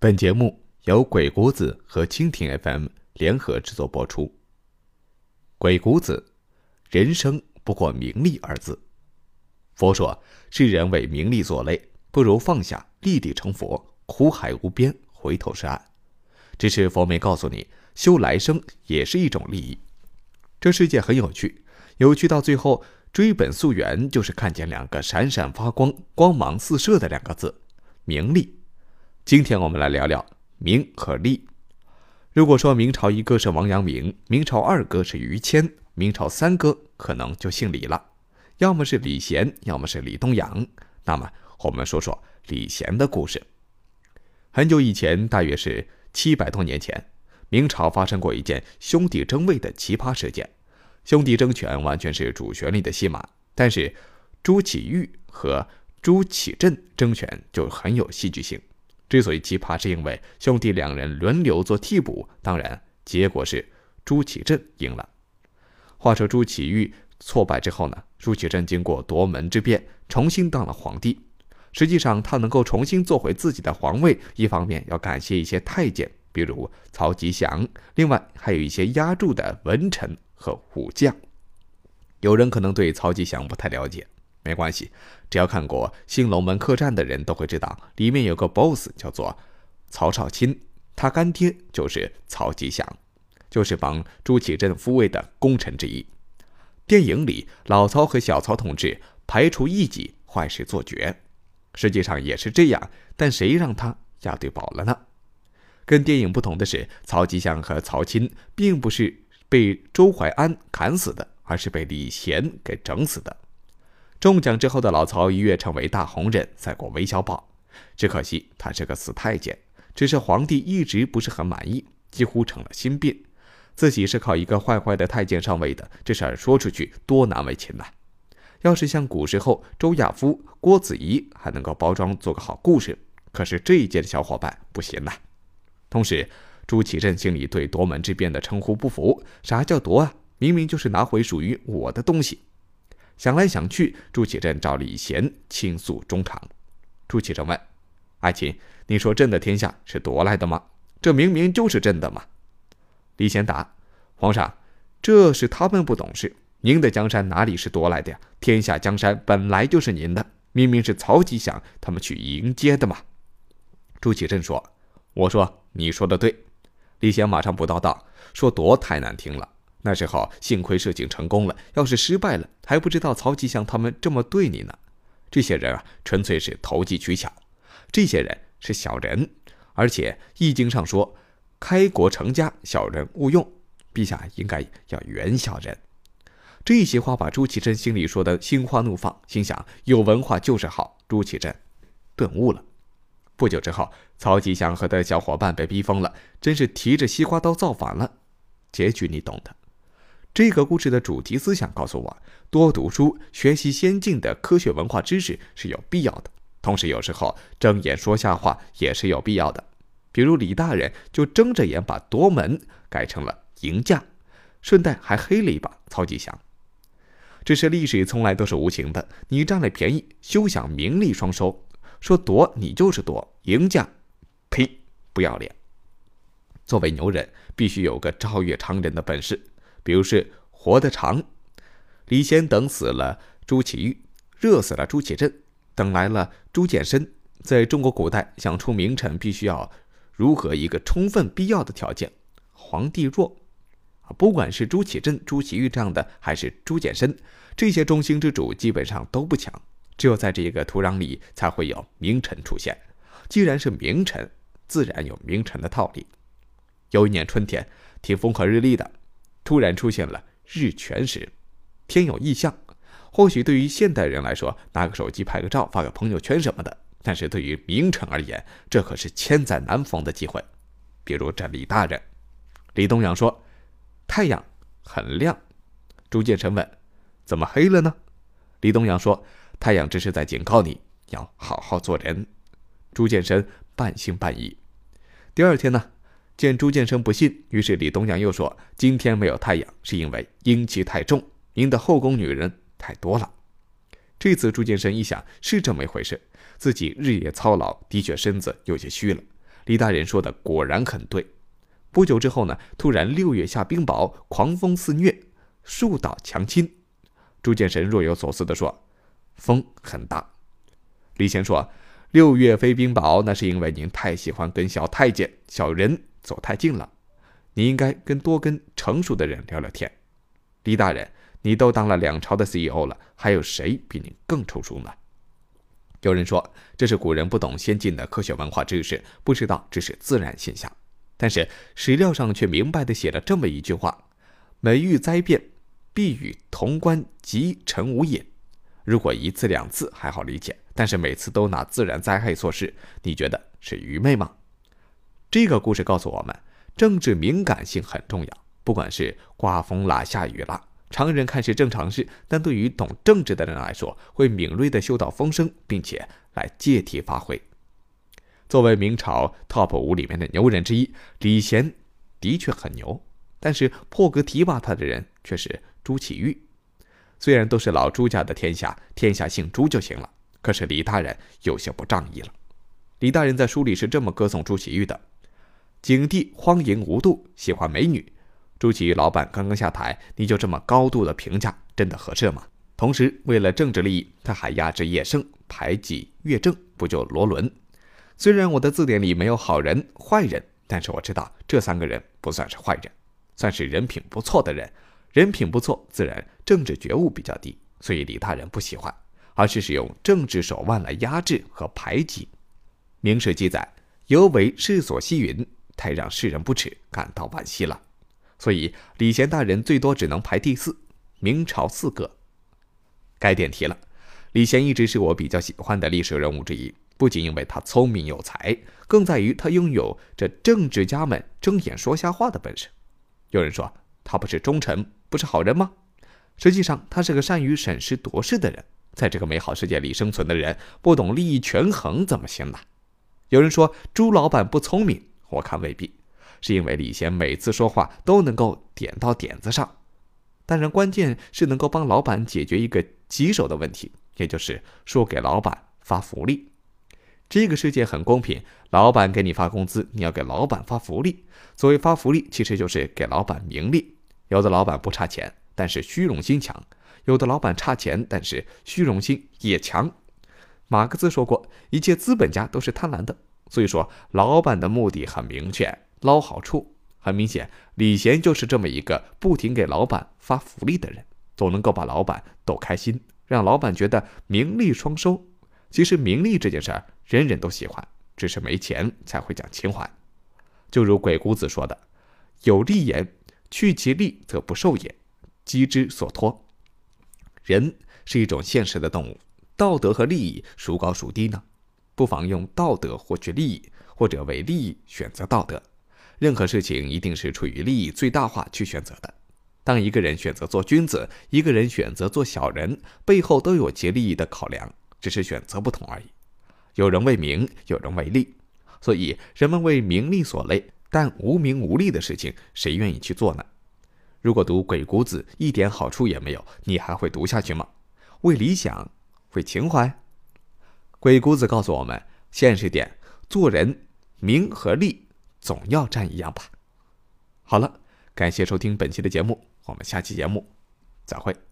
本节目由鬼谷子和蜻蜓 FM 联合制作播出。鬼谷子，人生不过名利二字。佛说，世人为名利所累，不如放下，立地成佛，苦海无边，回头是岸。只是佛没告诉你，修来生也是一种利益。这世界很有趣，有趣到最后追本溯源，就是看见两个闪闪发光、光芒四射的两个字——名利。今天我们来聊聊名和利。如果说明朝一哥是王阳明，明朝二哥是于谦，明朝三哥可能就姓李了，要么是李贤，要么是李东阳。那么我们说说李贤的故事。很久以前，大约是七百多年前，明朝发生过一件兄弟争位的奇葩事件。兄弟争权完全是主旋律的戏码，但是朱祁钰和朱祁镇争权就很有戏剧性。之所以奇葩，是因为兄弟两人轮流做替补，当然结果是朱祁镇赢了。话说朱祁钰挫败之后呢，朱祁镇经过夺门之变，重新当了皇帝。实际上，他能够重新坐回自己的皇位，一方面要感谢一些太监，比如曹吉祥，另外还有一些压住的文臣和武将。有人可能对曹吉祥不太了解。没关系，只要看过《新龙门客栈》的人都会知道，里面有个 boss 叫做曹少钦，他干爹就是曹吉祥，就是帮朱祁镇复位的功臣之一。电影里老曹和小曹同志排除异己，坏事做绝，实际上也是这样，但谁让他押对宝了呢？跟电影不同的是，曹吉祥和曹钦并不是被周怀安砍死的，而是被李贤给整死的。中奖之后的老曹一跃成为大红人，赛过韦小宝。只可惜他是个死太监，只是皇帝一直不是很满意，几乎成了心病。自己是靠一个坏坏的太监上位的，这事儿说出去多难为情呐！要是像古时候周亚夫、郭子仪，还能够包装做个好故事。可是这一届的小伙伴不行呐。同时，朱祁镇心里对夺门之变的称呼不服。啥叫夺啊？明明就是拿回属于我的东西。想来想去，朱祁镇找李贤倾诉衷肠。朱祁镇问：“爱卿，你说朕的天下是夺来的吗？这明明就是朕的嘛！”李贤答：“皇上，这是他们不懂事。您的江山哪里是夺来的呀？天下江山本来就是您的，明明是曹吉祥他们去迎接的嘛。”朱祁镇说：“我说你说的对。”李贤马上补刀道：“说夺太难听了。”那时候幸亏设计成功了，要是失败了，还不知道曹吉祥他们这么对你呢。这些人啊，纯粹是投机取巧。这些人是小人，而且《易经》上说：“开国成家，小人勿用。”陛下应该要远小人。这些话把朱祁镇心里说的心花怒放，心想有文化就是好。朱祁镇顿悟了。不久之后，曹吉祥和他的小伙伴被逼疯了，真是提着西瓜刀造反了。结局你懂的。这个故事的主题思想告诉我：多读书，学习先进的科学文化知识是有必要的。同时，有时候睁眼说瞎话也是有必要的。比如李大人就睁着眼把夺门改成了迎驾，顺带还黑了一把曹吉祥。只是历史从来都是无情的，你占了便宜，休想名利双收。说夺你就是夺，迎驾，呸，不要脸。作为牛人，必须有个超越常人的本事。比如是活得长，李贤等死了朱祁钰，热死了朱祁镇，等来了朱见深。在中国古代，想出名臣，必须要如何一个充分必要的条件？皇帝弱，不管是朱祁镇、朱祁钰这样的，还是朱见深，这些中兴之主基本上都不强。只有在这个土壤里，才会有名臣出现。既然是名臣，自然有名臣的套理。有一年春天，挺风和日丽的。突然出现了日全食，天有异象。或许对于现代人来说，拿个手机拍个照、发个朋友圈什么的；但是对于名臣而言，这可是千载难逢的机会。比如这李大人，李东阳说：“太阳很亮。”朱见深问：“怎么黑了呢？”李东阳说：“太阳只是在警告你要好好做人。”朱见深半信半疑。第二天呢？见朱见深不信，于是李东阳又说：“今天没有太阳，是因为阴气太重，您的后宫女人太多了。”这次朱见深一想，是这么一回事，自己日夜操劳，的确身子有些虚了。李大人说的果然很对。不久之后呢，突然六月下冰雹，狂风肆虐，树倒墙倾。朱见神若有所思地说：“风很大。”李贤说：“六月飞冰雹，那是因为您太喜欢跟小太监、小人走太近了。你应该跟多跟成熟的人聊聊天。”李大人，你都当了两朝的 CEO 了，还有谁比你更成熟呢？有人说这是古人不懂先进的科学文化知识，不知道这是自然现象。但是史料上却明白的写了这么一句话：“每遇灾变，必与潼关及陈无隐。”如果一次两次还好理解，但是每次都拿自然灾害做事，你觉得是愚昧吗？这个故事告诉我们，政治敏感性很重要。不管是刮风啦、下雨啦，常人看是正常事，但对于懂政治的人来说，会敏锐地嗅到风声，并且来借题发挥。作为明朝 TOP 五里面的牛人之一，李贤的确很牛，但是破格提拔他的人却是朱祁钰。虽然都是老朱家的天下，天下姓朱就行了，可是李大人有些不仗义了。李大人在书里是这么歌颂朱祁钰的：景帝荒淫无度，喜欢美女。朱祁钰老板刚刚下台，你就这么高度的评价，真的合适吗？同时，为了政治利益，他还压制叶圣，排挤岳正，不就罗伦？虽然我的字典里没有好人坏人，但是我知道这三个人不算是坏人，算是人品不错的人。人品不错，自然政治觉悟比较低，所以李大人不喜欢，而是使用政治手腕来压制和排挤。明史记载，尤为世所希云，太让世人不齿，感到惋惜了。所以李贤大人最多只能排第四，明朝四个。该点题了，李贤一直是我比较喜欢的历史人物之一。不仅因为他聪明有才，更在于他拥有这政治家们睁眼说瞎话的本事。有人说他不是忠臣，不是好人吗？实际上，他是个善于审时度势的人。在这个美好世界里生存的人，不懂利益权衡怎么行呢？有人说朱老板不聪明，我看未必，是因为李贤每次说话都能够点到点子上。当然，关键是能够帮老板解决一个棘手的问题，也就是说给老板发福利。这个世界很公平，老板给你发工资，你要给老板发福利。所谓发福利，其实就是给老板名利。有的老板不差钱，但是虚荣心强；有的老板差钱，但是虚荣心也强。马克思说过，一切资本家都是贪婪的。所以说，老板的目的很明确，捞好处。很明显，李贤就是这么一个不停给老板发福利的人，总能够把老板逗开心，让老板觉得名利双收。其实名利这件事儿，人人都喜欢，只是没钱才会讲情怀。就如鬼谷子说的：“有利言，去其利则不受也，机之所托。”人是一种现实的动物，道德和利益孰高孰低呢？不妨用道德获取利益，或者为利益选择道德。任何事情一定是出于利益最大化去选择的。当一个人选择做君子，一个人选择做小人，背后都有其利益的考量。只是选择不同而已。有人为名，有人为利，所以人们为名利所累，但无名无利的事情，谁愿意去做呢？如果读《鬼谷子》一点好处也没有，你还会读下去吗？为理想，为情怀？鬼谷子告诉我们：现实点，做人名和利总要占一样吧。好了，感谢收听本期的节目，我们下期节目再会。